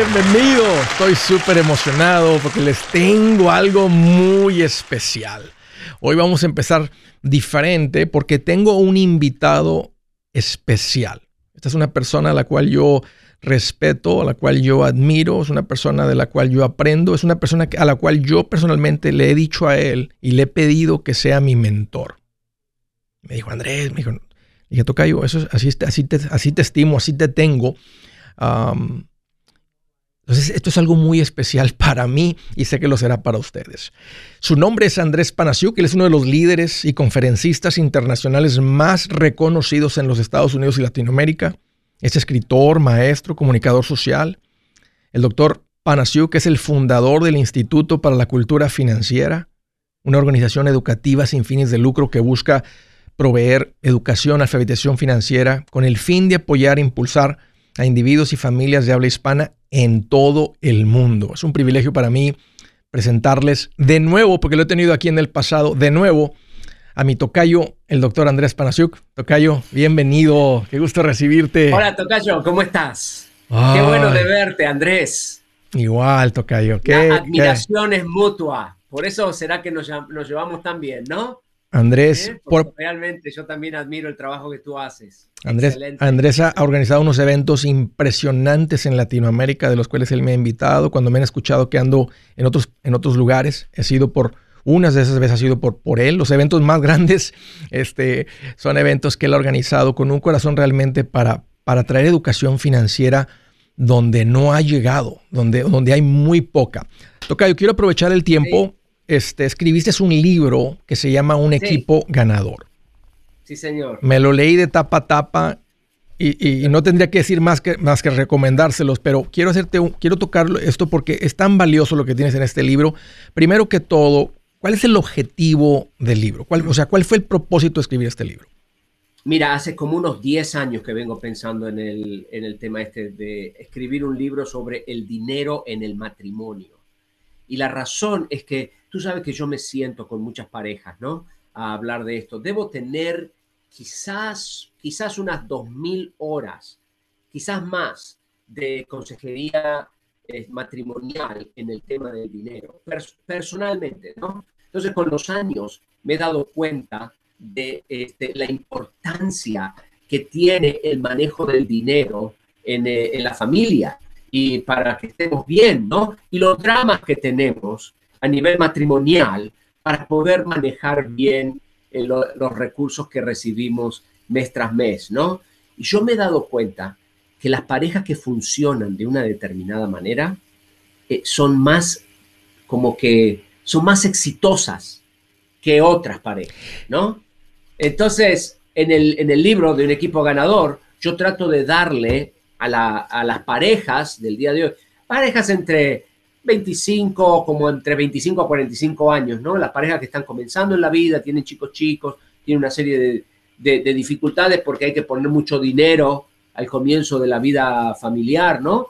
bienvenido. Estoy súper emocionado porque les tengo algo muy especial. Hoy vamos a empezar diferente porque tengo un invitado especial. Esta es una persona a la cual yo respeto, a la cual yo admiro, es una persona de la cual yo aprendo, es una persona a la cual yo personalmente le he dicho a él y le he pedido que sea mi mentor. Me dijo, Andrés, me dijo, dije, Tocayo, eso, así, así, te, así te estimo, así te tengo. Entonces, esto es algo muy especial para mí y sé que lo será para ustedes. Su nombre es Andrés Panasiuk, él es uno de los líderes y conferencistas internacionales más reconocidos en los Estados Unidos y Latinoamérica. Es escritor, maestro, comunicador social. El doctor Panasiuk es el fundador del Instituto para la Cultura Financiera, una organización educativa sin fines de lucro que busca proveer educación, alfabetización financiera con el fin de apoyar e impulsar a individuos y familias de habla hispana en todo el mundo. Es un privilegio para mí presentarles de nuevo, porque lo he tenido aquí en el pasado, de nuevo a mi tocayo, el doctor Andrés Panasiuk. Tocayo, bienvenido, qué gusto recibirte. Hola, tocayo, ¿cómo estás? Qué bueno de verte, Andrés. Igual, tocayo. Qué, La admiración es mutua, por eso será que nos, nos llevamos tan bien, ¿no? Andrés, por... realmente yo también admiro el trabajo que tú haces. Andrés, Andrés ha organizado unos eventos impresionantes en Latinoamérica, de los cuales él me ha invitado. Cuando me han escuchado que ando en otros, en otros lugares, he sido por unas de esas veces ha sido por, por él. Los eventos más grandes este, son eventos que él ha organizado con un corazón realmente para, para traer educación financiera donde no ha llegado, donde, donde hay muy poca. Tocayo, quiero aprovechar el tiempo este, escribiste un libro que se llama Un equipo ganador. Sí, señor. Me lo leí de tapa a tapa y, no tendría que decir más que, más que recomendárselos, pero quiero hacerte un, quiero tocar esto porque es tan valioso lo que tienes en este libro. Primero que todo, ¿cuál es el objetivo del libro? ¿Cuál, o sea, ¿cuál fue el propósito de escribir este libro? Mira, hace como unos 10 años que vengo pensando en el, en el tema este de escribir un libro sobre el dinero en el matrimonio. Y la razón es que tú sabes que yo me siento con muchas parejas, ¿no? A hablar de esto. Debo tener quizás, quizás unas 2.000 horas, quizás más, de consejería eh, matrimonial en el tema del dinero, personalmente, ¿no? Entonces, con los años me he dado cuenta de este, la importancia que tiene el manejo del dinero en, eh, en la familia y para que estemos bien, ¿no? Y los dramas que tenemos a nivel matrimonial para poder manejar bien eh, los recursos que recibimos mes tras mes, ¿no? Y yo me he dado cuenta que las parejas que funcionan de una determinada manera eh, son más como que son más exitosas que otras parejas, ¿no? Entonces, en el, en el libro de un equipo ganador, yo trato de darle a, las parejas del día de hoy, parejas entre 25, como entre 25 a 45 años, ¿no? Las parejas que están comenzando en la vida, tienen chicos chicos, tienen una serie de, de, dificultades porque hay que poner mucho dinero al comienzo de la vida familiar, ¿no?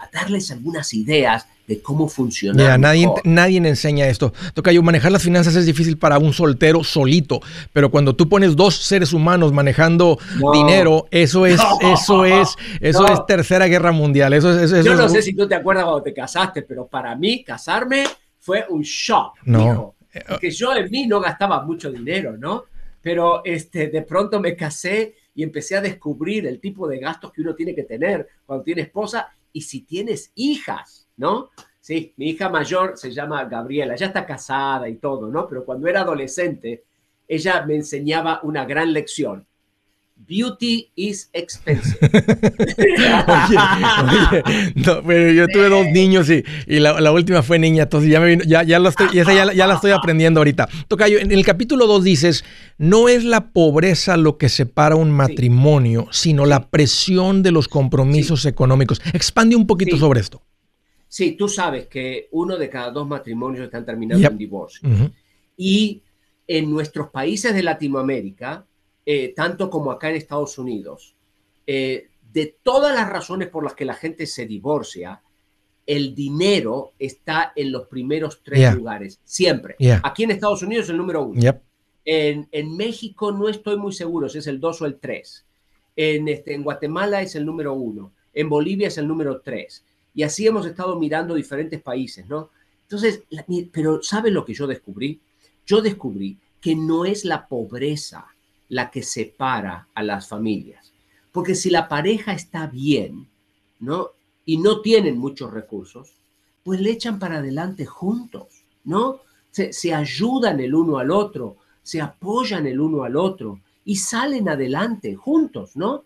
A darles algunas ideas de cómo funciona. nadie, nadie enseña esto. Toca manejar las finanzas es difícil para un soltero solito, pero cuando tú pones dos seres humanos manejando dinero, eso es, eso es, eso es tercera guerra mundial. Eso es, Yo no sé si tú te acuerdas cuando te casaste, pero para mí casarme fue un shock. No. Porque yo en mí no gastaba mucho dinero, ¿no? Pero este, de pronto me casé y empecé a descubrir el tipo de gastos que uno tiene que tener cuando tiene esposa y si tienes hijas, ¿no? Sí, mi hija mayor se llama Gabriela, ya está casada y todo, ¿no? Pero cuando era adolescente, ella me enseñaba una gran lección. Beauty is expensive. no, pero yo tuve dos niños y, la, última fue niña, entonces ya, me ya, ya, estoy, ya, ya, la estoy aprendiendo ahorita. Tocayo, en el capítulo 2 dices, no es la pobreza lo que separa un matrimonio, sino la presión de los compromisos económicos. Expande un poquito sobre esto. Sí, tú sabes que uno de cada dos matrimonios están terminando en divorcio. Y en nuestros países de Latinoamérica, eh, tanto como acá en Estados Unidos, eh, de todas las razones por las que la gente se divorcia, el dinero está en los primeros tres lugares, siempre. Aquí en Estados Unidos es el número uno. En, en, México no estoy muy seguro si es el dos o el tres. En, este, en Guatemala es el número uno. En Bolivia es el número tres Y así hemos estado mirando diferentes países, ¿no? Entonces, pero ¿sabe lo que yo descubrí? Yo descubrí que no es la pobreza la que separa a las familias. Porque si la pareja está bien, ¿no? Y no tienen muchos recursos, pues le echan para adelante juntos, ¿no? Se, ayudan el uno al otro, se apoyan el uno al otro y salen adelante juntos, ¿no?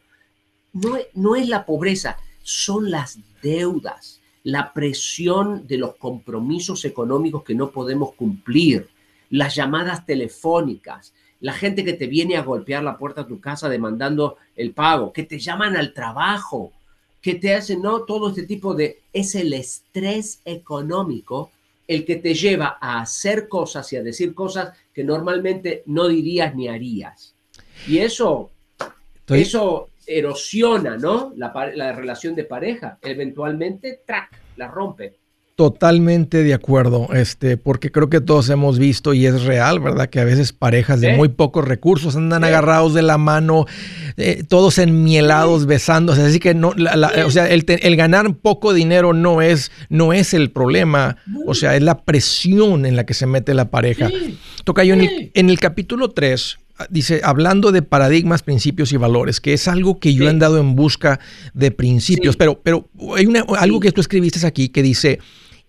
No, no es la pobreza, son las deudas, la presión de los compromisos económicos que no podemos cumplir, las llamadas telefónicas, la gente que te viene a golpear la puerta de tu casa demandando el pago, que te llaman al trabajo, que te hacen, ¿no? Todo este tipo de... Es el estrés económico el que te lleva a hacer cosas y a decir cosas que normalmente no dirías ni harías. Y eso, eso erosiona, ¿no? La, la, relación de pareja. Eventualmente, ¡trac! la rompe. Totalmente de acuerdo, este, porque creo que todos hemos visto y es real, ¿verdad? Que a veces parejas de muy pocos recursos andan agarrados de la mano, eh, todos enmielados, besándose. Así que no, o sea, el, ganar poco dinero no es, no es el problema, o sea, es la presión en la que se mete la pareja. Toca yo en el, en el capítulo 3, dice, hablando de paradigmas, principios y valores, que es algo que yo he andado en busca de principios, pero, pero hay una, algo que tú escribiste aquí que dice,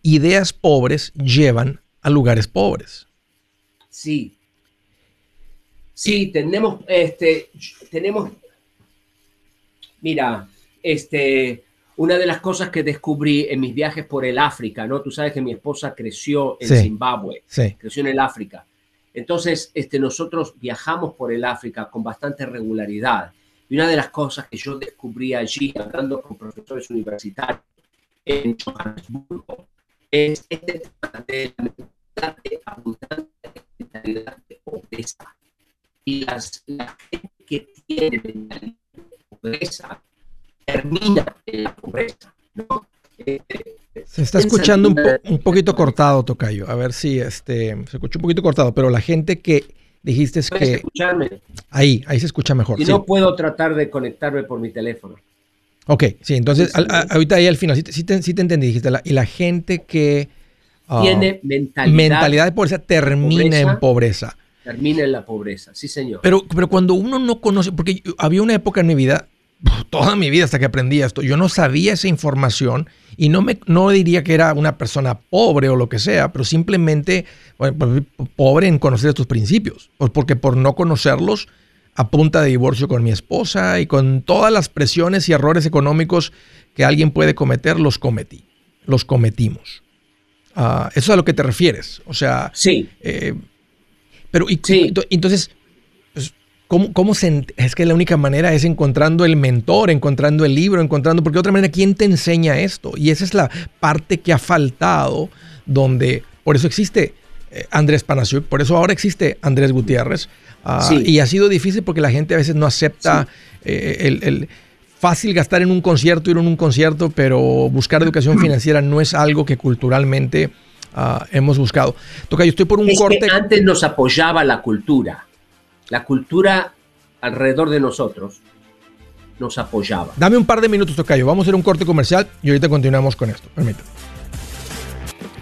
ideas pobres llevan a lugares pobres. Sí. Sí, tenemos, este, tenemos, mira, este, una de las cosas que descubrí en mis viajes por el África, ¿no? Tú sabes que mi esposa creció en Zimbabue, creció en el África. Entonces, este, nosotros viajamos por el África con bastante regularidad. Y una de las cosas que yo descubrí allí, hablando con profesores universitarios en Johannesburgo, es este tema de la mentalidad de abundancia, mentalidad de pobreza. Y las, la gente que tiene mentalidad de pobreza termina en la pobreza. ¿no? Este, se está escuchando un, poquito cortado, Tocayo. A ver si este se escucha un poquito cortado, pero la gente que dijiste es que. escucharme? Ahí, ahí se escucha mejor. Y no puedo tratar de conectarme por mi teléfono. Ok, sí, entonces ahorita ahí al final, sí, te, entendí, dijiste, y la gente que ah, tiene mentalidad, mentalidad de pobreza termina en pobreza. Termina en la pobreza, sí señor. Pero, pero cuando uno no conoce, porque había una época en mi vida, toda mi vida hasta que aprendí esto, yo no sabía esa información y no, me, no diría que era una persona pobre o lo que sea, pero simplemente pues, pobre en conocer estos principios, porque por no conocerlos a punta de divorcio con mi esposa y con todas las presiones y errores económicos que alguien puede cometer, los cometí, los cometimos. Uh, eso es a lo que te refieres. O sea, sí. Eh, pero y, entonces, pues, ¿cómo, ¿cómo, se, es que la única manera es encontrando el mentor, encontrando el libro, encontrando, porque de otra manera, ¿quién te enseña esto? Y esa es la parte que ha faltado, donde, por eso existe eh, Andrés Panasiuk, por eso ahora existe Andrés Gutiérrez, Ah, y ha sido difícil porque la gente a veces no acepta eh, el, fácil gastar en un concierto, ir en un concierto, pero buscar educación financiera no es algo que culturalmente ah, hemos buscado. Toca, yo estoy por un corte. antes nos apoyaba la cultura. La cultura alrededor de nosotros nos apoyaba. Dame un par de minutos, Tocayo. Vamos a hacer un corte comercial y ahorita continuamos con esto. Permítame.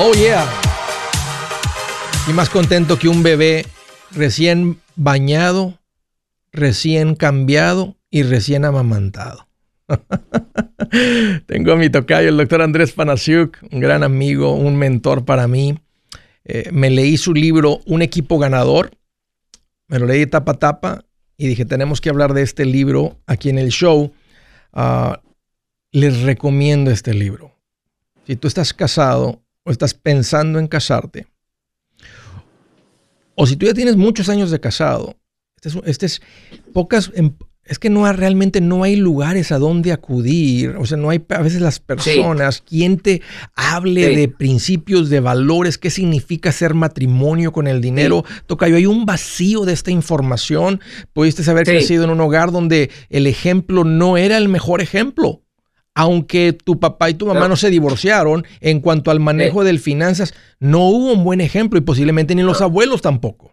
Oh yeah. Y más contento que un bebé recién bañado, recién cambiado y recién amamantado. Tengo a mi tocayo, el doctor Andrés Panasiuk, un gran amigo, un mentor para mí. Eh, me leí su libro Un equipo ganador. Me lo leí tapa a tapa y dije, tenemos que hablar de este libro aquí en el show. Ah, les recomiendo este libro. Si tú estás casado o estás pensando en casarte, o si tú ya tienes muchos años de casado, este es, este es pocas, em, es que no realmente no hay lugares a donde acudir, o sea, no hay a veces las personas, quien te hable de principios, de valores, qué significa ser matrimonio con el dinero. Toca yo, hay un vacío de esta información. Pudiste haber crecido en un hogar donde el ejemplo no era el mejor ejemplo aunque tu papá y tu mamá no, se divorciaron, en cuanto al manejo de finanzas, no hubo un buen ejemplo y posiblemente ni los abuelos tampoco.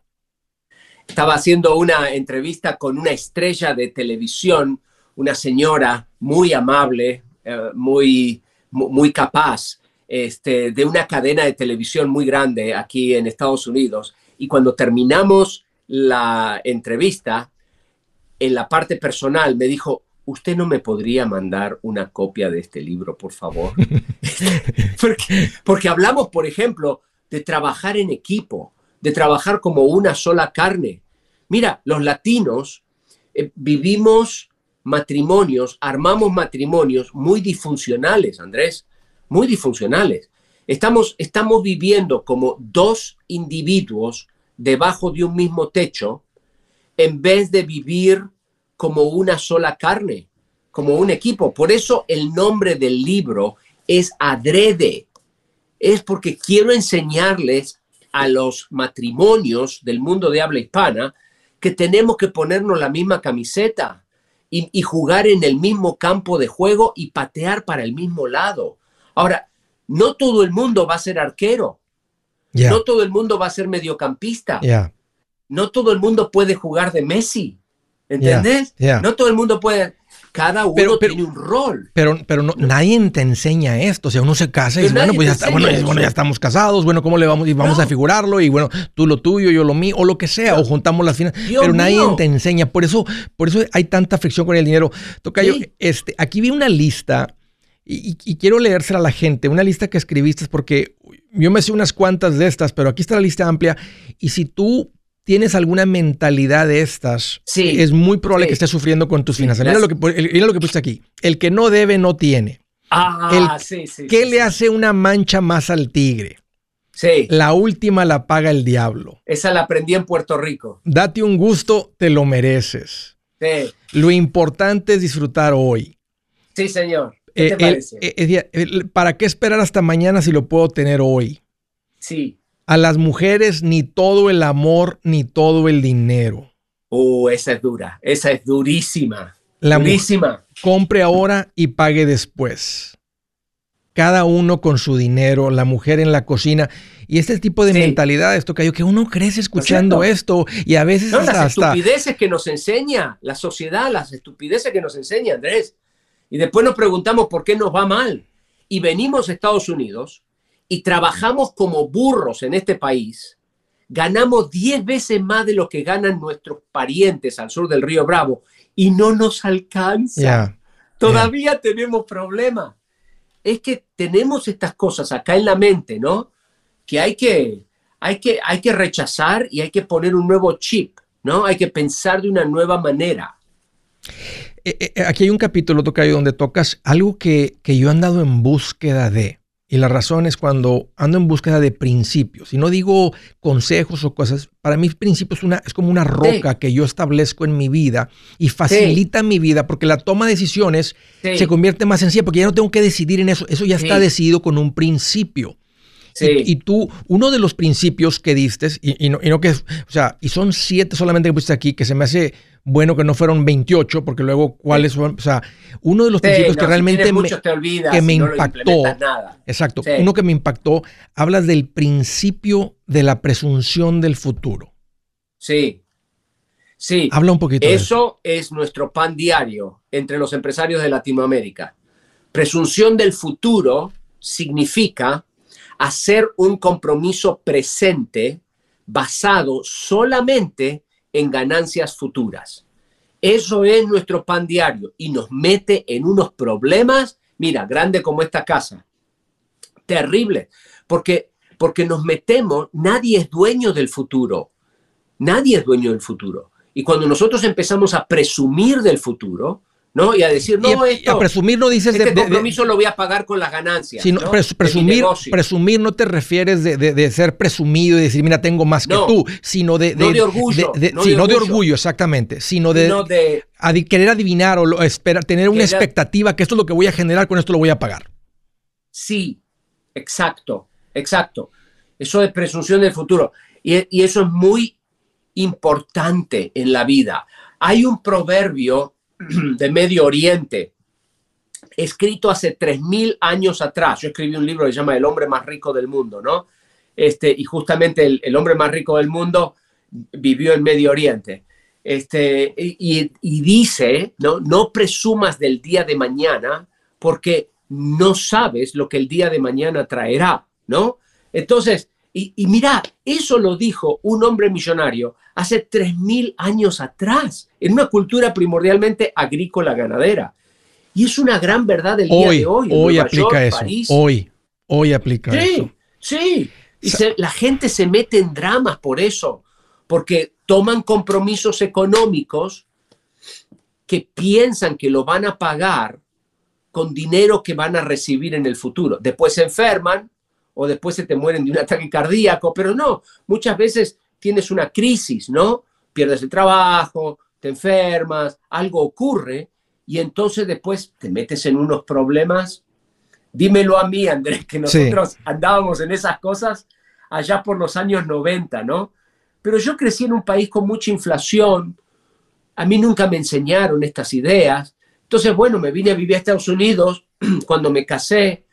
Estaba haciendo una entrevista con una estrella de televisión, una señora muy amable, eh, muy, muy capaz, este, de una cadena de televisión muy grande aquí en Estados Unidos. Y cuando terminamos la entrevista, en la parte personal me dijo, ¿usted no me podría mandar una copia de este libro, por favor? porque, hablamos, por ejemplo, de trabajar en equipo, de trabajar como una sola carne. Mira, los latinos eh, vivimos matrimonios, armamos matrimonios muy disfuncionales, Andrés, muy disfuncionales. Estamos, estamos viviendo como dos individuos debajo de un mismo techo en vez de vivir como una sola carne, como un equipo. Por eso el nombre del libro es adrede. Es porque quiero enseñarles a los matrimonios del mundo de habla hispana que tenemos que ponernos la misma camiseta y, jugar en el mismo campo de juego y patear para el mismo lado. Ahora, no todo el mundo va a ser arquero. No todo el mundo va a ser mediocampista. No todo el mundo puede jugar de Messi. ¿Entendés? No todo el mundo puede. Cada uno tiene un rol. Pero, pero no, nadie te enseña esto. O sea, uno se casa y dice, bueno, pues ya, está, bueno, ya estamos casados. Bueno, ¿cómo le vamos? Y vamos a figurarlo. Y bueno, tú lo tuyo, yo lo mío, o lo que sea. O juntamos las finanzas. Pero nadie te enseña. Por eso, por eso hay tanta fricción con el dinero. Toca yo, este, aquí vi una lista. Y, y, quiero leérsela a la gente, una lista que escribiste porque yo me sé unas cuantas de estas, pero aquí está la lista amplia. Y si tú tienes alguna mentalidad de estas, es muy probable que estés sufriendo con tus finanzas. Mira lo, que, mira lo que puse aquí. El que no debe, no tiene. Ah, sí, sí. ¿Qué le hace una mancha más al tigre? Sí. La última la paga el diablo. Esa la aprendí en Puerto Rico. Date un gusto, te lo mereces. Sí. Lo importante es disfrutar hoy. Sí, señor. ¿Qué te eh, parece? Eh, ¿Para qué esperar hasta mañana si lo puedo tener hoy? Sí a las mujeres ni todo el amor ni todo el dinero. Oh, esa es dura, esa es durísima. La durísima. Compre ahora y pague después. Cada uno con su dinero, la mujer en la cocina. Y este tipo de mentalidad, esto que, que uno crece escuchando esto y a veces no, las estupideces que nos enseña la sociedad, las estupideces que nos enseña Andrés. Y después nos preguntamos por qué nos va mal. Y venimos a Estados Unidos y trabajamos como burros en este país, ganamos 10 veces más de lo que ganan nuestros parientes al sur del río Bravo y no nos alcanza. Todavía tenemos problemas. Es que tenemos estas cosas acá en la mente, ¿no? Que hay que, hay que, hay que rechazar y hay que poner un nuevo chip, ¿no? Hay que pensar de una nueva manera. Eh, eh, aquí hay un capítulo, Tocayo, donde tocas algo que, que yo he andado en búsqueda de. Y la razón es cuando ando en búsqueda de principios. Y no digo consejos o cosas. Para mí, principios es, una, es como una roca que yo establezco en mi vida y facilita mi vida porque la toma de decisiones se convierte más sencilla porque ya no tengo que decidir en eso. Eso ya está decidido con un principio. Y, tú, uno de los principios que diste, y, no, que, o sea, y son siete solamente que pusiste aquí, que se me hace bueno que no fueron 28, porque luego cuáles son, o sea, uno de los principios que realmente me, que me impactó, exacto, uno que me impactó, hablas del principio de la presunción del futuro. Sí, sí. Habla un poquito. Eso, eso es nuestro pan diario entre los empresarios de Latinoamérica. Presunción del futuro significa hacer un compromiso presente basado solamente en ganancias futuras. Eso es nuestro pan diario y nos mete en unos problemas, mira, grande como esta casa. Terrible, porque porque nos metemos, nadie es dueño del futuro. Nadie es dueño del futuro. Y cuando nosotros empezamos a presumir del futuro, ¿no? Y a decir, no, esto, a presumir no dices este compromiso lo voy a pagar con las ganancias. presumir, presumir no te refieres de, ser presumido y decir, mira, tengo más que tú, sino de, no de orgullo. no, de orgullo, exactamente, sino de, querer adivinar o esperar, tener una expectativa que esto es lo que voy a generar, con esto lo voy a pagar. Sí, exacto, exacto. Eso es presunción del futuro. Y, y eso es muy importante en la vida. Hay un proverbio de Medio Oriente, escrito hace 3.000 años atrás. Yo escribí un libro que se llama El hombre más rico del mundo, ¿no? Este, y justamente el, hombre más rico del mundo vivió en Medio Oriente. Este, y, dice, ¿no? no presumas del día de mañana porque no sabes lo que el día de mañana traerá, ¿no? Entonces, y, y mira, eso lo dijo un hombre millonario hace 3.000 años atrás, en una cultura primordialmente agrícola ganadera. Y es una gran verdad del día de hoy. Hoy aplica eso. Hoy, hoy aplica sí, eso. Sí, y la gente se mete en dramas por eso, porque toman compromisos económicos que piensan que lo van a pagar con dinero que van a recibir en el futuro. Después se enferman o después se te mueren de un ataque cardíaco, pero no, muchas veces tienes una crisis, ¿no? Pierdes el trabajo, te enfermas, algo ocurre y entonces después te metes en unos problemas. Dímelo a mí, Andrés, que nosotros andábamos en esas cosas allá por los años 90, ¿no? Pero yo crecí en un país con mucha inflación, a mí nunca me enseñaron estas ideas. Entonces, bueno, me vine a vivir a Estados Unidos, cuando me casé,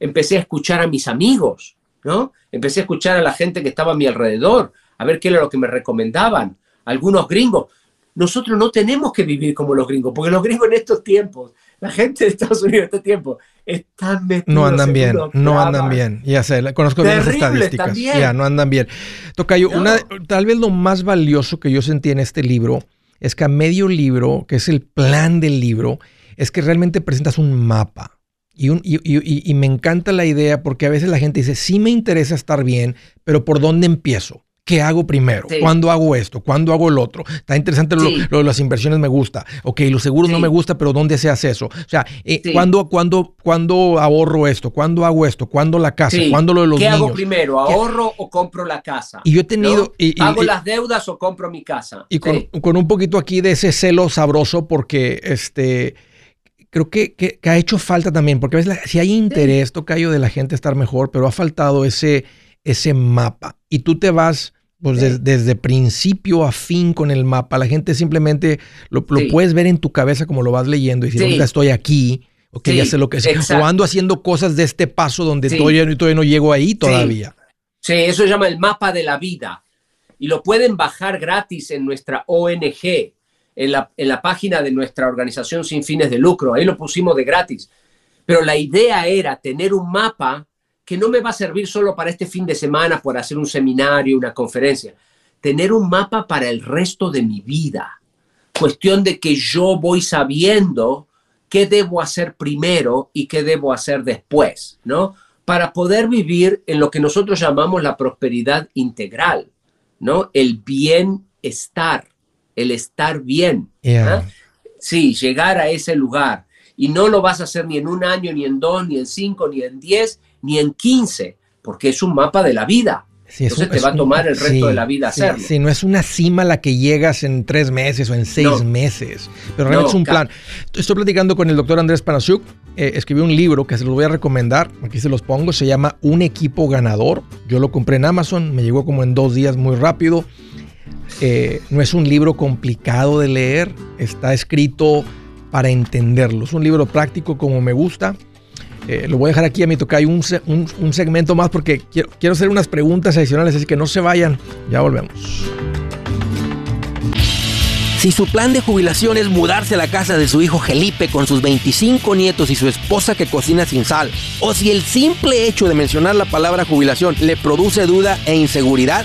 empecé a escuchar a mis amigos, ¿no? Empecé a escuchar a la gente que estaba a mi alrededor, a ver qué era lo que me recomendaban. Algunos gringos. Nosotros no tenemos que vivir como los gringos, porque los gringos en estos tiempos, la gente de Estados Unidos en este tiempo, están metidos No andan bien, no andan bien. Ya sé, conozco bien las estadísticas. Ya, no andan bien. Tocayo, una, tal vez lo más valioso que yo sentí en este libro es que a medio libro, que es el plan del libro, es que realmente presentas un mapa. Y, un, y, y, me encanta la idea porque a veces la gente dice, sí me interesa estar bien, pero ¿por dónde empiezo? ¿Qué hago primero? ¿Cuándo hago esto? ¿Cuándo hago el otro? Está interesante lo, de las inversiones, me gusta. Ok, los seguros no me gusta, pero ¿dónde se hace eso? O sea, eh, ¿cuándo, cuándo, ahorro esto? ¿Cuándo hago esto? ¿Cuándo la casa? ¿Cuándo lo de los ¿Qué hago primero? ¿Ahorro o compro la casa? Y yo he tenido... ¿Hago las deudas o compro mi casa? Y con, un poquito aquí de ese celo sabroso porque este creo que, que, ha hecho falta también, porque a veces si hay interés, tocayo de la gente estar mejor, pero ha faltado ese, ese mapa. Y tú te vas pues desde principio a fin con el mapa. La gente simplemente lo, puedes ver en tu cabeza como lo vas leyendo y decir, estoy aquí, ok, ya sé lo que es. O ando haciendo cosas de este paso donde todavía, todavía, no llego ahí todavía. Sí. eso se llama el mapa de la vida. Y lo pueden bajar gratis en nuestra ONG, en la, página de nuestra organización sin fines de lucro. Ahí lo pusimos de gratis. Pero la idea era tener un mapa que no me va a servir solo para este fin de semana, por hacer un seminario, una conferencia. Tener un mapa para el resto de mi vida. Cuestión de que yo voy sabiendo qué debo hacer primero y qué debo hacer después, ¿no? Para poder vivir en lo que nosotros llamamos la prosperidad integral, ¿no? El bienestar, el estar bien. ¿ah? Sí, llegar a ese lugar. Y no lo vas a hacer ni en un año, ni en dos, ni en cinco, ni en diez, ni en 15, porque es un mapa de la vida. Entonces te va a tomar el resto de la vida hacerlo. Sí, no es una cima a la que llegas en tres meses o en seis meses, pero realmente es un plan. Estoy platicando con el doctor Andrés Panasiuk, eh, escribió un libro que se los voy a recomendar, aquí se los pongo, se llama Un equipo ganador. Yo lo compré en Amazon, me llegó como en dos días muy rápido. Eh, no es un libro complicado de leer, está escrito para entenderlo. Es un libro práctico como me gusta. Eh, lo voy a dejar aquí a mi toca un, un, un segmento más porque quiero, quiero hacer unas preguntas adicionales, así que no se vayan. Ya volvemos. Si su plan de jubilación es mudarse a la casa de su hijo Felipe con sus 25 nietos y su esposa que cocina sin sal, o si el simple hecho de mencionar la palabra jubilación le produce duda e inseguridad,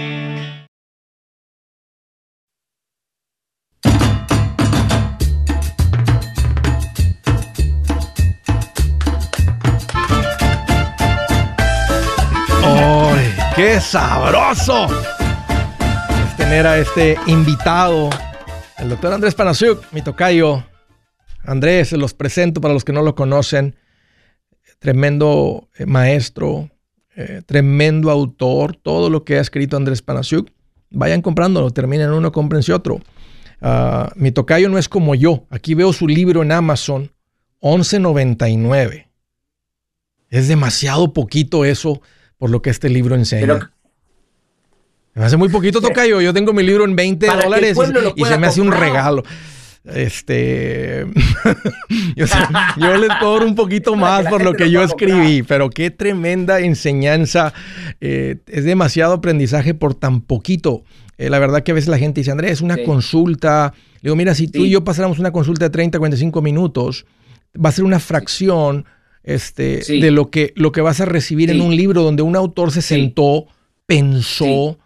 Sabroso! tener a este invitado, el doctor Andrés Panasiuk, mi tocayo. Andrés, se los presento para los que no lo conocen. Tremendo eh, maestro, eh, tremendo autor. Todo lo que ha escrito Andrés Panasiuk, vayan comprándolo, terminen uno, cómprense otro. Ah, mi tocayo no es como yo. Aquí veo su libro en Amazon, 11.99. Es demasiado poquito eso por lo que este libro enseña. Me hace muy poquito tocayo. Yo tengo mi libro en 20 dólares y, se me hace un regalo. Este, yo, les cobro un poquito más por lo que yo escribí, pero qué tremenda enseñanza. Eh, es demasiado aprendizaje por tan poquito. Eh, la verdad que a veces la gente dice, Andrés, una consulta. digo, mira, si tú y yo pasáramos una consulta de 30, 45 minutos, va a ser una fracción este, de lo que, lo que vas a recibir en un libro donde un autor se sentó, pensó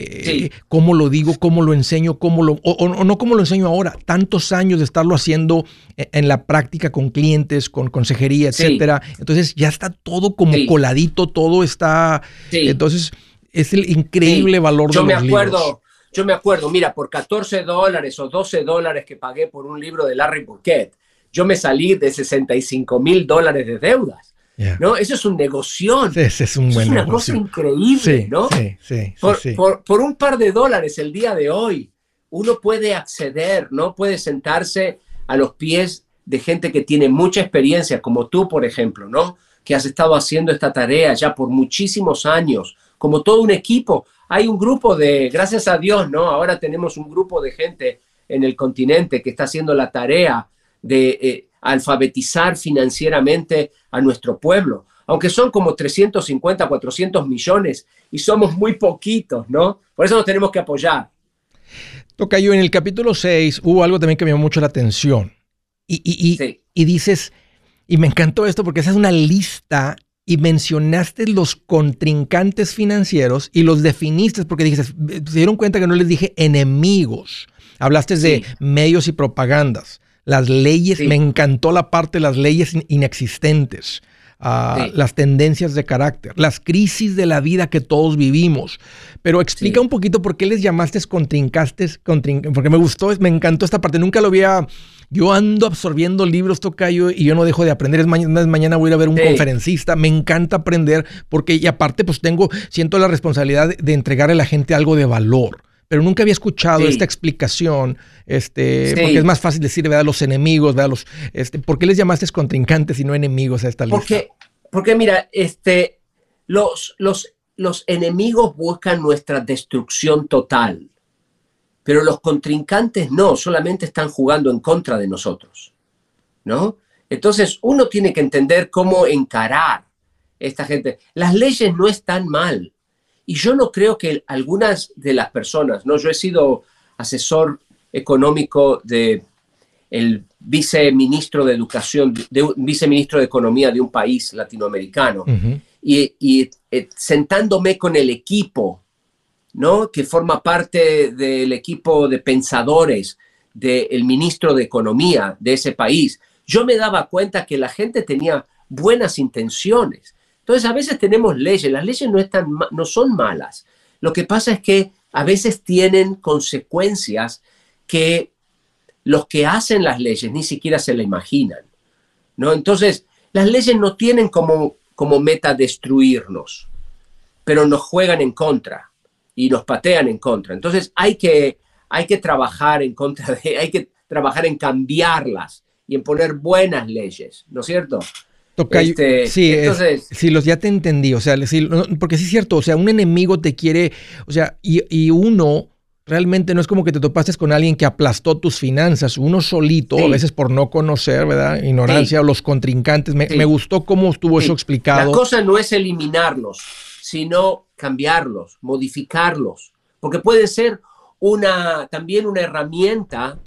eh, cómo lo digo, cómo lo enseño, cómo lo, o, no cómo lo enseño ahora, tantos años de estarlo haciendo e, en, la práctica con clientes, con consejería, etcétera. Entonces ya está todo como coladito, todo está. Entonces es el increíble valor yo de me acuerdo, Yo me acuerdo, mira, por 14 dólares o 12 dólares que pagué por un libro de Larry Burkett, yo me salí de 65 mil dólares de deudas. ¿no? Eso es un negocio. ese es un buen es una cosa increíble, ¿no? Sí, sí, por, por, un par de dólares el día de hoy, uno puede acceder, ¿no? Puede sentarse a los pies de gente que tiene mucha experiencia, como tú, por ejemplo, ¿no? Que has estado haciendo esta tarea ya por muchísimos años, como todo un equipo. Hay un grupo de, gracias a Dios, ¿no? Ahora tenemos un grupo de gente en el continente que está haciendo la tarea de eh, alfabetizar financieramente a nuestro pueblo, aunque son como 350, 400 millones y somos muy poquitos, ¿no? Por eso nos tenemos que apoyar. Toca yo, en el capítulo 6 hubo algo también que me llamó mucho la atención. Y, y, dices, y me encantó esto porque esa es una lista y mencionaste los contrincantes financieros y los definiste porque dijiste, se dieron cuenta que no les dije enemigos. Hablaste de medios y propagandas las leyes, me encantó la parte de las leyes inexistentes. las tendencias de carácter, las crisis de la vida que todos vivimos. Pero explica un poquito por qué les llamaste contrincantes, porque me gustó, me encantó esta parte, nunca lo había... Yo ando absorbiendo libros, Tocayo, y yo no dejo de aprender. Es mañana, mañana voy a ir a ver un conferencista. Me encanta aprender porque, y aparte, pues tengo, siento la responsabilidad de entregarle a la gente algo de valor pero nunca había escuchado esta explicación, este, porque es más fácil decir, ¿verdad? Los enemigos, ¿verdad? Los, este, ¿Por qué les llamaste contrincantes y no enemigos a esta lista? Porque, porque mira, este, los, los, los enemigos buscan nuestra destrucción total, pero los contrincantes no, solamente están jugando en contra de nosotros, ¿no? Entonces uno tiene que entender cómo encarar esta gente. Las leyes no están mal, y yo no creo que algunas de las personas, ¿no? Yo he sido asesor económico de el viceministro de educación, de un viceministro de economía de un país latinoamericano. Y, eh, sentándome con el equipo, ¿no? Que forma parte del equipo de pensadores del ministro de economía de ese país, yo me daba cuenta que la gente tenía buenas intenciones, entonces, a veces tenemos leyes, las leyes no, están, no son malas. Lo que pasa es que a veces tienen consecuencias que los que hacen las leyes ni siquiera se la imaginan. ¿no? Entonces, las leyes no tienen como, como meta destruirnos, pero nos juegan en contra y nos patean en contra. Entonces, hay que, hay que trabajar en contra de, hay que trabajar en cambiarlas y en poner buenas leyes, ¿no es cierto? Este, sí, entonces, sí, los ya te entendí, o sea, porque sí es cierto, o sea, un enemigo te quiere, o sea, y, uno realmente no es como que te topaste con alguien que aplastó tus finanzas, uno solito, a veces por no conocer, ¿verdad? Ignorancia o los contrincantes. Me, gustó cómo estuvo eso explicado. La cosa no es eliminarlos, sino cambiarlos, modificarlos, porque puede ser una, también una herramienta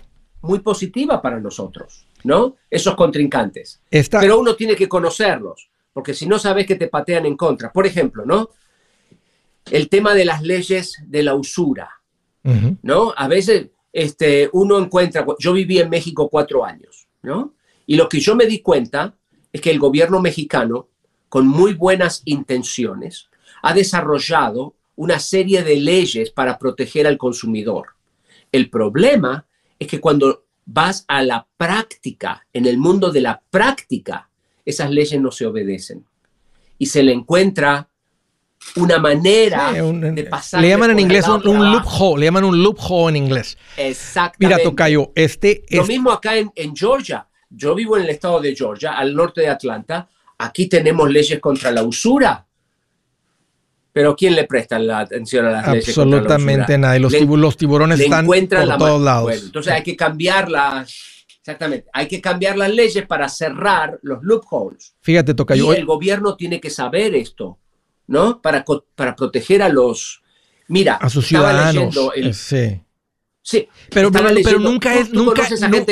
muy positiva para nosotros. ¿No? Esos contrincantes. Pero uno tiene que conocerlos, porque si no sabes que te patean en contra. Por ejemplo, ¿no? El tema de las leyes de la usura, ¿no? A veces este, uno encuentra, yo viví en México cuatro años, ¿no? Y lo que yo me di cuenta es que el gobierno mexicano, con muy buenas intenciones, ha desarrollado una serie de leyes para proteger al consumidor. El problema es que cuando vas a la práctica, en el mundo de la práctica, esas leyes no se obedecen. Y se le encuentra una manera de pasar. Le llaman en inglés un, loophole, le llaman un loophole en inglés. Exactamente. Mira, Tocayo, este... Lo mismo acá en, en Georgia. Yo vivo en el estado de Georgia, al norte de Atlanta. Aquí tenemos leyes contra la usura. Pero ¿quién le presta la atención a las leyes? Absolutamente nadie. Los, los tiburones están por todos lados. entonces hay que cambiar las, exactamente, hay que cambiar las leyes para cerrar los loopholes. Fíjate, toca yo. Y el gobierno tiene que saber esto, ¿no? Para, para proteger a los, mira, a sus ciudadanos. sí. Sí, pero, pero, nunca es, nunca,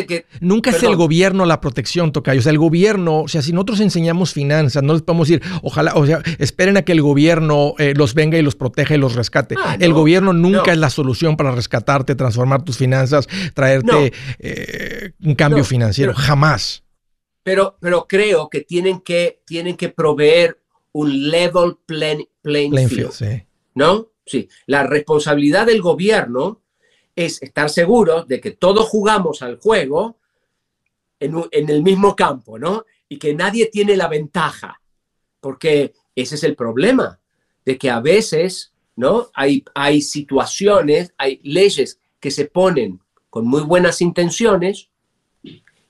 que, nunca es el gobierno la protección, Tocayo. O sea, el gobierno, o sea, si nosotros enseñamos finanzas, no les podemos decir, ojalá, o sea, esperen a que el gobierno eh, los venga y los proteja y los rescate. Ah, el gobierno nunca es la solución para rescatarte, transformar tus finanzas, traerte eh, un cambio financiero. Jamás. Pero, pero creo que tienen que, tienen que proveer un level playing, field. sí. ¿No? Sí. La responsabilidad del gobierno es estar seguro de que todos jugamos al juego en, el mismo campo, ¿no? Y que nadie tiene la ventaja, porque ese es el problema, de que a veces, ¿no? Hay, hay situaciones, hay leyes que se ponen con muy buenas intenciones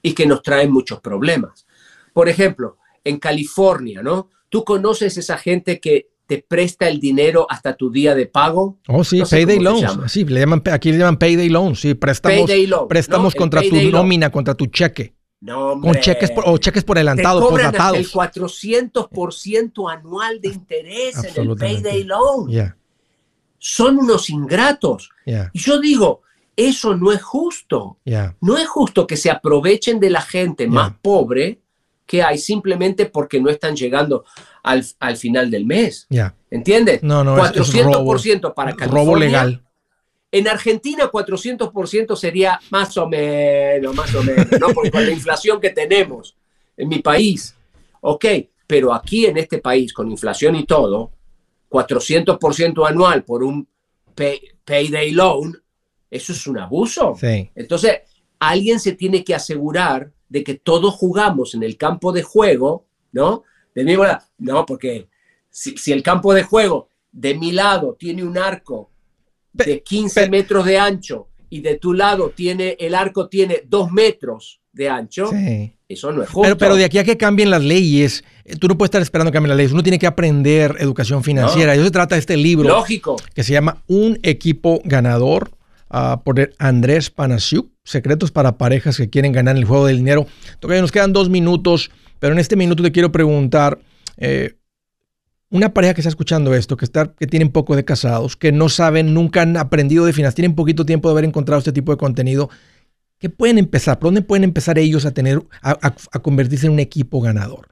y que nos traen muchos problemas. Por ejemplo, en California, ¿no? Tú conoces esa gente que te presta el dinero hasta tu día de pago. Oh, sí, payday loans. Sí, le llaman, aquí le llaman payday loans. Sí, préstamos, préstamos contra tu nómina, contra tu cheque. No, Con cheques por, o cheques por adelantado, por datados. el 400% anual de interés en el payday loan. Son unos ingratos. Y yo digo, eso no es justo. No es justo que se aprovechen de la gente más pobre que hay simplemente porque no están llegando al, al final del mes. Ya. ¿Entiendes? No, no, 400% para California. Robo legal. En Argentina 400% sería más o menos, más o menos, ¿no? Porque con la inflación que tenemos en mi país. Ok, Pero aquí en este país, con inflación y todo, 400% anual por un payday loan, eso es un abuso. Entonces, alguien se tiene que asegurar de que todos jugamos en el campo de juego, ¿no? De mi no, porque si, si, el campo de juego de mi lado tiene un arco de 15 metros de ancho y de tu lado tiene el arco tiene 2 metros de ancho, eso no es justo. Pero, pero, de aquí a que cambien las leyes, eh, tú no puedes estar esperando que cambien las leyes. Uno tiene que aprender educación financiera. Eso se trata de este libro. Lógico. Que se llama Un equipo ganador. Uh, por Andrés Panasiuk, Secretos para parejas que quieren ganar el juego del dinero. Todavía nos quedan dos minutos, pero en este minuto te quiero preguntar, eh, una pareja que está escuchando esto, que, está, que tienen poco de casados, que no saben, nunca han aprendido de finanzas, tienen poquito tiempo de haber encontrado este tipo de contenido, ¿qué pueden empezar? ¿Por dónde pueden empezar ellos a tener, a, convertirse en un equipo ganador?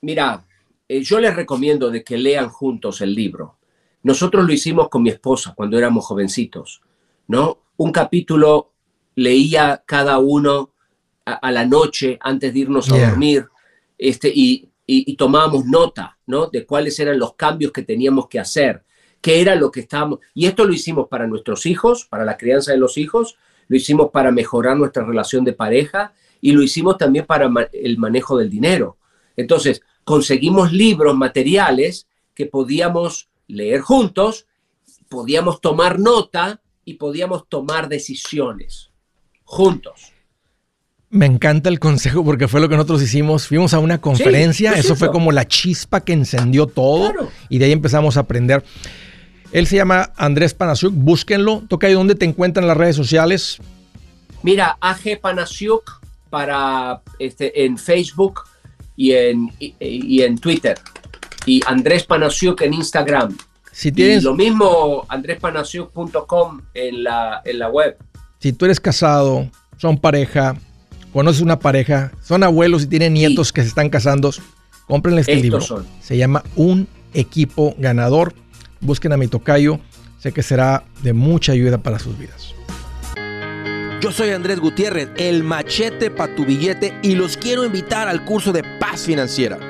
Mira, eh, yo les recomiendo de que lean juntos el libro. Nosotros lo hicimos con mi esposa cuando éramos jovencitos, ¿no? Un capítulo leía cada uno a, la noche antes de irnos a dormir, este, y y, tomábamos nota, ¿no? De cuáles eran los cambios que teníamos que hacer, qué era lo que estábamos. Y esto lo hicimos para nuestros hijos, para la crianza de los hijos, lo hicimos para mejorar nuestra relación de pareja y lo hicimos también para el manejo del dinero. Entonces, conseguimos libros, materiales que podíamos leer juntos, podíamos tomar nota y podíamos tomar decisiones juntos. Me encanta el consejo porque fue lo que nosotros hicimos. Fuimos a una conferencia, eso fue como la chispa que encendió todo y de ahí empezamos a aprender. Él se llama Andrés Panasiuk, búsquenlo. Toca ahí donde te encuentran en las redes sociales. Mira, AG Panasiuk para este, en Facebook y en, y, en Twitter. Y Andrés Panasiuk en Instagram. Si tienes, y lo mismo andrespanasiuk.com en la, en la web. Si tú eres casado, son pareja, conoces una pareja, son abuelos y tienen nietos que se están casando, cómprenle este libro. Se llama Un equipo ganador. Busquen a mi tocayo. Sé que será de mucha ayuda para sus vidas. Yo soy Andrés Gutiérrez, el machete para tu billete y los quiero invitar al curso de paz financiera.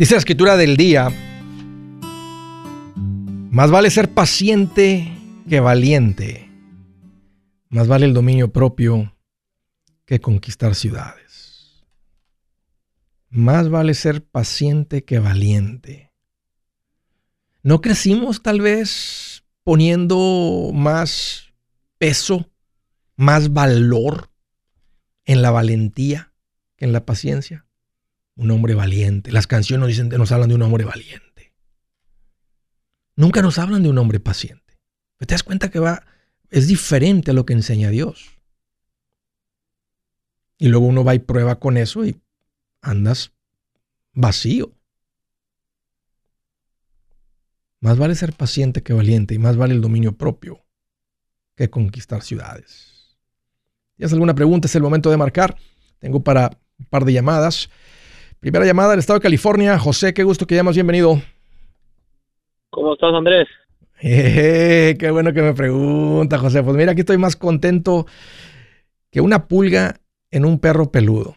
Dice la escritura del día, más vale ser paciente que valiente. Más vale el dominio propio que conquistar ciudades. Más vale ser paciente que valiente. ¿No crecimos tal vez poniendo más peso, más valor en la valentía que en la paciencia? Un hombre valiente. Las canciones nos, dicen, nos hablan de un hombre valiente. Nunca nos hablan de un hombre paciente. ¿Te das cuenta que va, es diferente a lo que enseña Dios? Y luego uno va y prueba con eso y andas vacío. Más vale ser paciente que valiente y más vale el dominio propio que conquistar ciudades. Haces alguna pregunta, es el momento de marcar. Tengo para un par de llamadas. Primera llamada del estado de California. José, qué gusto que llamas. Bienvenido. ¿Cómo estás, Andrés? Eh, qué bueno que me pregunta, José. Pues mira, aquí estoy más contento que una pulga en un perro peludo.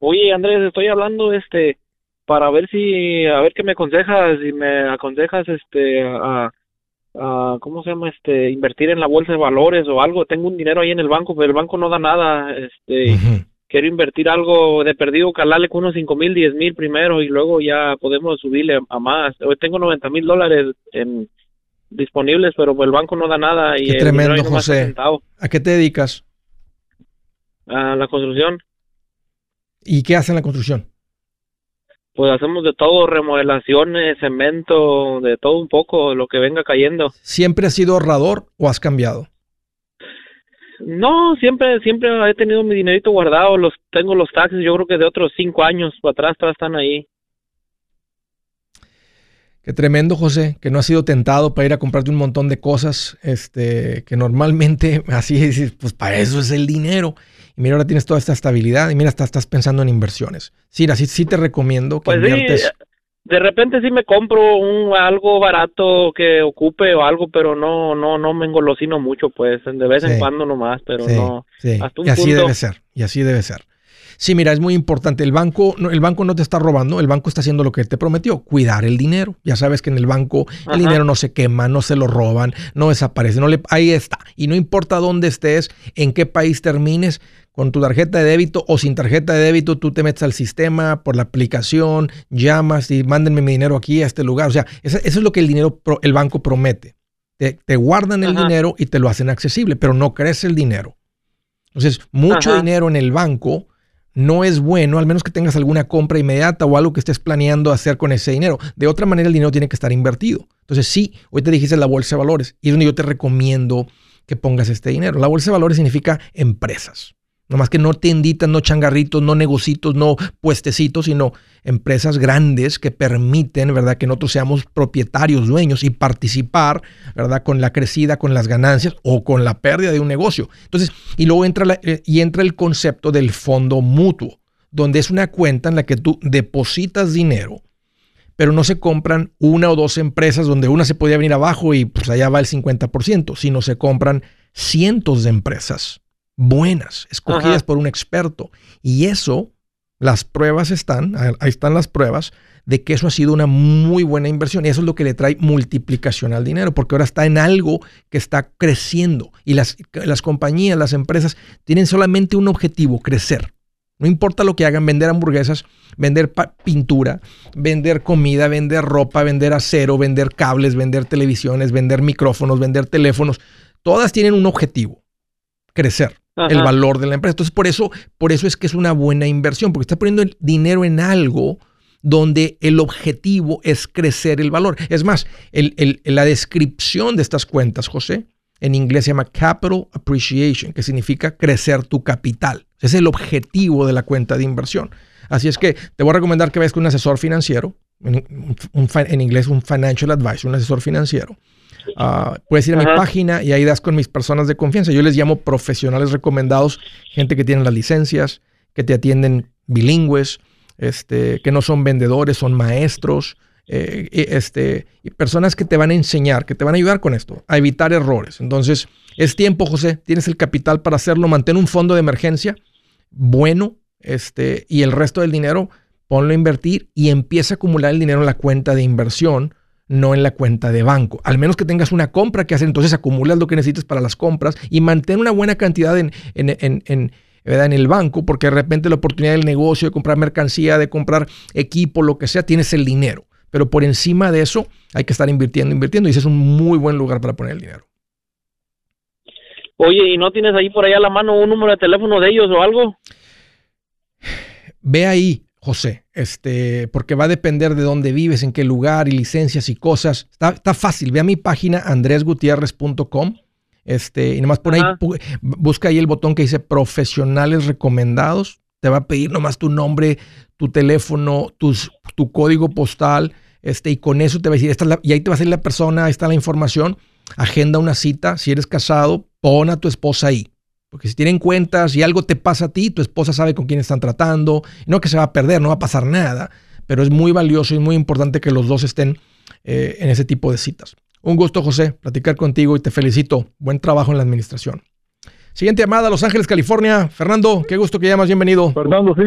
Oye, Andrés, estoy hablando este para ver si a ver qué me aconsejas, si me aconsejas este a, ¿cómo se llama? Este, invertir en la bolsa de valores o algo. Tengo un dinero ahí en el banco, pero el banco no da nada. Este. Quiero invertir algo de perdido, calarle con unos cinco mil, diez mil primero y luego ya podemos subirle a más. Hoy tengo 90 mil dólares en disponibles, pero el banco no da nada y Qué tremendo, José. ¿A qué te dedicas? a la construcción. ¿Y qué hacen en la construcción? Pues hacemos de todo, remodelaciones, cemento, de todo un poco, lo que venga cayendo. ¿Siempre has sido ahorrador o has cambiado? No, siempre, siempre he tenido mi dinerito guardado, los tengo los taxes, yo creo que de otros cinco años para atrás, todavía están ahí. Qué tremendo, José, que no has sido tentado para ir a comprarte un montón de cosas, este, que normalmente así dices, pues para eso es el dinero. Y mira, ahora tienes toda esta estabilidad y mira, hasta estás pensando en inversiones. Sí, así sí te recomiendo que Pues sí, inviertes. De repente sí me compro un algo barato que ocupe o algo, pero no, no, no me engolosino mucho, pues, de vez Sí. en cuando nomás, pero Sí, no. sí. hasta un Y así punto. debe ser, y así debe ser. Sí, mira, es muy importante. El banco, no, el banco no te está robando, el banco está haciendo lo que te prometió, cuidar el dinero. Ya sabes que en el banco Ajá. el dinero no se quema, no se lo roban, no desaparece, no le, ahí está. Y no importa dónde estés, en qué país termines, con tu tarjeta de débito o sin tarjeta de débito, tú te metes al sistema por la aplicación, llamas y mándenme mi dinero aquí a este lugar. O sea, eso, eso es lo que el dinero, el banco promete. Te, te guardan el Ajá. dinero y te lo hacen accesible, pero no crece el dinero. Entonces, mucho Ajá. dinero en el banco no es bueno, al menos que tengas alguna compra inmediata o algo que estés planeando hacer con ese dinero. De otra manera, el dinero tiene que estar invertido. Entonces, sí, hoy te dijiste la bolsa de valores y es donde yo te recomiendo que pongas este dinero. La bolsa de valores significa empresas. No más que no tienditas, no changarritos, no negocitos, no puestecitos, sino empresas grandes que permiten, ¿verdad?, que nosotros seamos propietarios, dueños y participar, ¿verdad?, con la crecida, con las ganancias o con la pérdida de un negocio. Entonces, y luego entra, la- eh, y entra el concepto del fondo mutuo, donde es una cuenta en la que tú depositas dinero, pero no se compran una o dos empresas donde una se podía venir abajo y pues allá va el 50%, sino se compran cientos de empresas buenas, escogidas Ajá. por un experto. Y eso, las pruebas están, ahí están las pruebas de que eso ha sido una muy buena inversión. Y eso es lo que le trae multiplicación al dinero, porque ahora está en algo que está creciendo. Y las, las compañías, las empresas, tienen solamente un objetivo, crecer. No importa lo que hagan, vender hamburguesas, vender pintura, vender comida, vender ropa, vender acero, vender cables, vender televisiones, vender micrófonos, vender teléfonos. Todas tienen un objetivo, crecer Ajá. el valor de la empresa. Entonces, por eso, por eso es que es una buena inversión, porque está poniendo el dinero en algo donde el objetivo es crecer el valor. Es más, el- el- la descripción de estas cuentas, José, en inglés se llama Capital Appreciation, que significa crecer tu capital. Es el objetivo de la cuenta de inversión. Así es que te voy a recomendar que vayas con un asesor financiero, en, un en inglés un financial advisor, un asesor financiero. Ah, puedes ir a mi página y ahí das con mis personas de confianza. Yo les llamo profesionales recomendados, gente que tiene las licencias, que te atienden bilingües, este, que no son vendedores, son maestros, eh, este, y personas que te van a enseñar, que te van a ayudar con esto, a evitar errores. Entonces, es tiempo, José, tienes el capital para hacerlo, mantén un fondo de emergencia bueno, este, y el resto del dinero ponlo a invertir y empieza a acumular el dinero en la cuenta de inversión, no en la cuenta de banco. Al menos que tengas una compra que hacer, entonces acumulas lo que necesitas para las compras y mantén una buena cantidad en, en, en, en, ¿verdad? en el banco, porque de repente la oportunidad del negocio, de comprar mercancía, de comprar equipo, lo que sea, tienes el dinero. Pero por encima de eso hay que estar invirtiendo, invirtiendo, y ese es un muy buen lugar para poner el dinero. Oye, ¿y no tienes ahí por allá a la mano un número de teléfono de ellos o algo? Ve ahí, José, este, porque va a depender de dónde vives, en qué lugar y licencias y cosas. Está, está fácil. Ve a mi página andresgutierrez.com. Este, y nomás por ahí, busca ahí el botón que dice profesionales recomendados. Te va a pedir nomás tu nombre, tu teléfono, tus, tu código postal, este, y con eso te va a decir, esta es la- y ahí te va a salir la persona, ahí está la información. Agenda una cita. Si eres casado, pon a tu esposa ahí. Porque si tienen cuentas y algo te pasa a ti, tu esposa sabe con quién están tratando. No que se va a perder, no va a pasar nada. Pero es muy valioso y muy importante que los dos estén eh, en ese tipo de citas. Un gusto, José, platicar contigo y te felicito. Buen trabajo en la administración. Siguiente llamada, Los Ángeles, California. Fernando, qué gusto que llamas, bienvenido. Fernando, sí.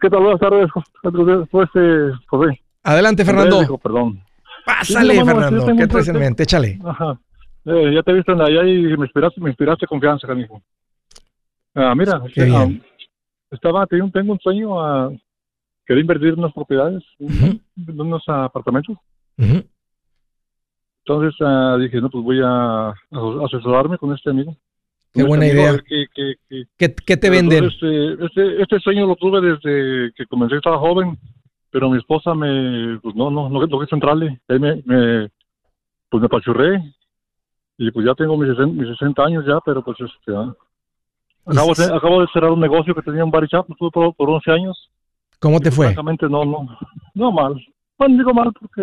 ¿Qué tal? Buenas tardes, José. José. Adelante, Fernando. perdón. Pásale, Sí, Fernando. ¿Qué traes en mente? Échale. Ajá. Eh, ya te he visto en allá y me inspiraste, me inspiraste confianza, canijo. Ah, mira, Qué bien. ah, estaba, tengo, un- tengo un sueño a querer invertir en unas propiedades, en unos apartamentos. Entonces ah, dije, no, pues voy a, asesorarme con este amigo. Qué buena este amigo, idea. a ver qué- qué- qué- ¿Qué, qué te venden? Este, este, este sueño lo tuve desde que comencé, estaba joven, pero mi esposa me, pues no, no, no, no quiso entrarle. Ahí me, me, pues me pachurré. Y pues ya tengo mis 60, mis 60 años ya, pero pues este, ah, acabo, de, acabo de cerrar un negocio que tenía un bar y shop, estuve por, por 11 años. ¿Cómo te Y, fue? Francamente no, no, no mal. Bueno, digo mal porque,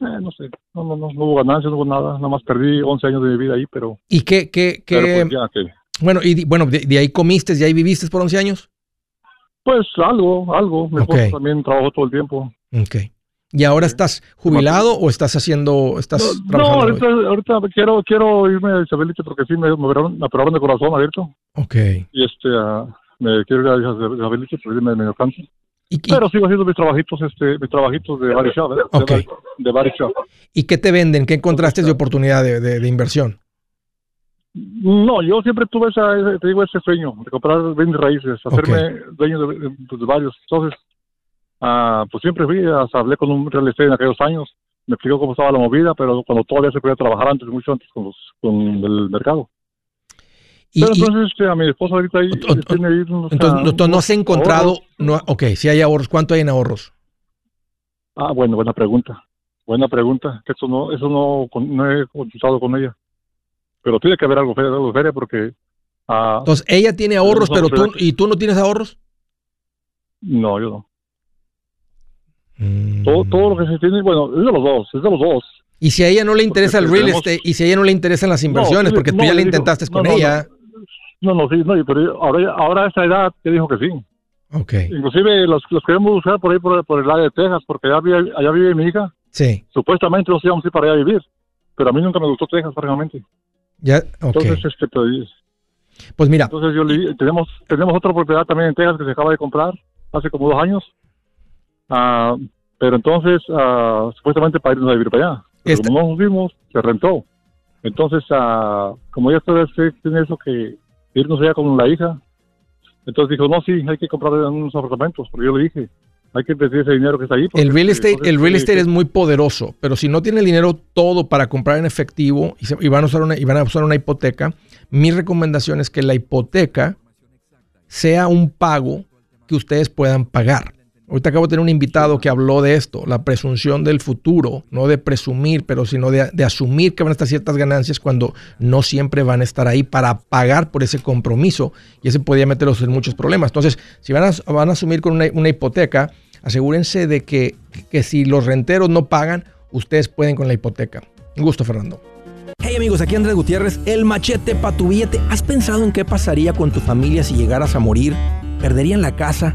eh, no sé, no, no, no, no hubo ganancias, no hubo nada, nada más perdí 11 años de mi vida ahí, pero, ¿Y qué, qué, qué? pues ya que... Bueno, y bueno, de, de ahí comiste, de ahí viviste por 11 años. Pues algo, algo. Mi también trabajó todo el tiempo. Ok. ¿Y ahora estás jubilado o estás haciendo, estás No, no, trabajando? ahorita, ahorita quiero, quiero irme a Isabelita porque sí me, me, operaron, me operaron de corazón abierto. Ok. Y este, ah, me quiero ir a Isabelita porque me, me dio cáncer. ¿Y, y, Pero sigo haciendo mis trabajitos, este, mis trabajitos de ¿eh? de, de y qué te venden? ¿Qué encontraste de oportunidad de, de- de inversión? No, yo siempre tuve esa, ese- te digo, ese sueño de comprar bienes raíces, hacerme dueño de, de- pues, de varios. Entonces, ah, pues siempre fui, hasta hablé con un real estate en aquellos años, me explicó cómo estaba la movida, pero cuando todavía se podía trabajar antes, mucho antes con, los, con el mercado. Y, Pero y- entonces este, a mi esposa ahorita ahí, O- o- tiene ahí unos, entonces, ah, no, no, no has unos encontrado, ahorros. no, ok, si hay ahorros, ¿cuánto hay en ahorros? Ah, bueno, buena pregunta. Buena pregunta. Que eso no, eso no, no he consultado con ella. Pero tiene que haber algo feria, algo feria porque ah, Entonces, ella tiene ahorros, pero tú. ¿y tú no tienes ahorros? no, yo no. Mm. Todo, todo lo que se tiene, bueno, es de los dos, es de los dos. Y si a ella no le interesa el real tenemos- estate, y si a ella no le interesan las inversiones, porque tú no, ya le intentaste no, con ella. No, no, sí, no, pero ahora, ahora a esta edad te dijo que sí. Ok, Inclusive los, los queremos buscar por ahí, por, por el área de Texas, porque allá vive, allá vive mi hija. sí, Supuestamente nos íbamos a ir para allá a vivir, pero a mí nunca me gustó Texas, francamente. ya, ok. Entonces, este, pues, Pues mira, Entonces yo le, tenemos tenemos otra propiedad también en Texas que se acaba de comprar hace como dos años. Ah, pero entonces ah, supuestamente para irnos a vivir para allá. Pero Esta- como no nos vimos, se rentó. Entonces, ah, como ya se- tiene eso que irnos allá con la hija, entonces dijo, no, sí, hay que comprar unos apartamentos. Porque yo le dije, hay que invertir ese dinero que está ahí. el real estate, entonces, el real estate es muy poderoso, pero si no tiene el dinero todo para comprar en efectivo y, se- y van a usar una, y van a usar una hipoteca, mi recomendación es que la hipoteca sea un pago que ustedes puedan pagar. Ahorita acabo de tener un invitado que habló de esto, la presunción del futuro, no de presumir, pero sino de, de asumir que van a estar ciertas ganancias cuando no siempre van a estar ahí para pagar por ese compromiso y ese podría meterlos en muchos problemas. Entonces, si van a, van a asumir con una, una hipoteca, asegúrense de que, que si los renteros no pagan, ustedes pueden con la hipoteca. Un gusto, Fernando. Hey amigos, aquí Andrés Gutiérrez, el machete para tu billete. ¿Has pensado en qué pasaría con tu familia si llegaras a morir? ¿Perderían la casa?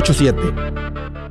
87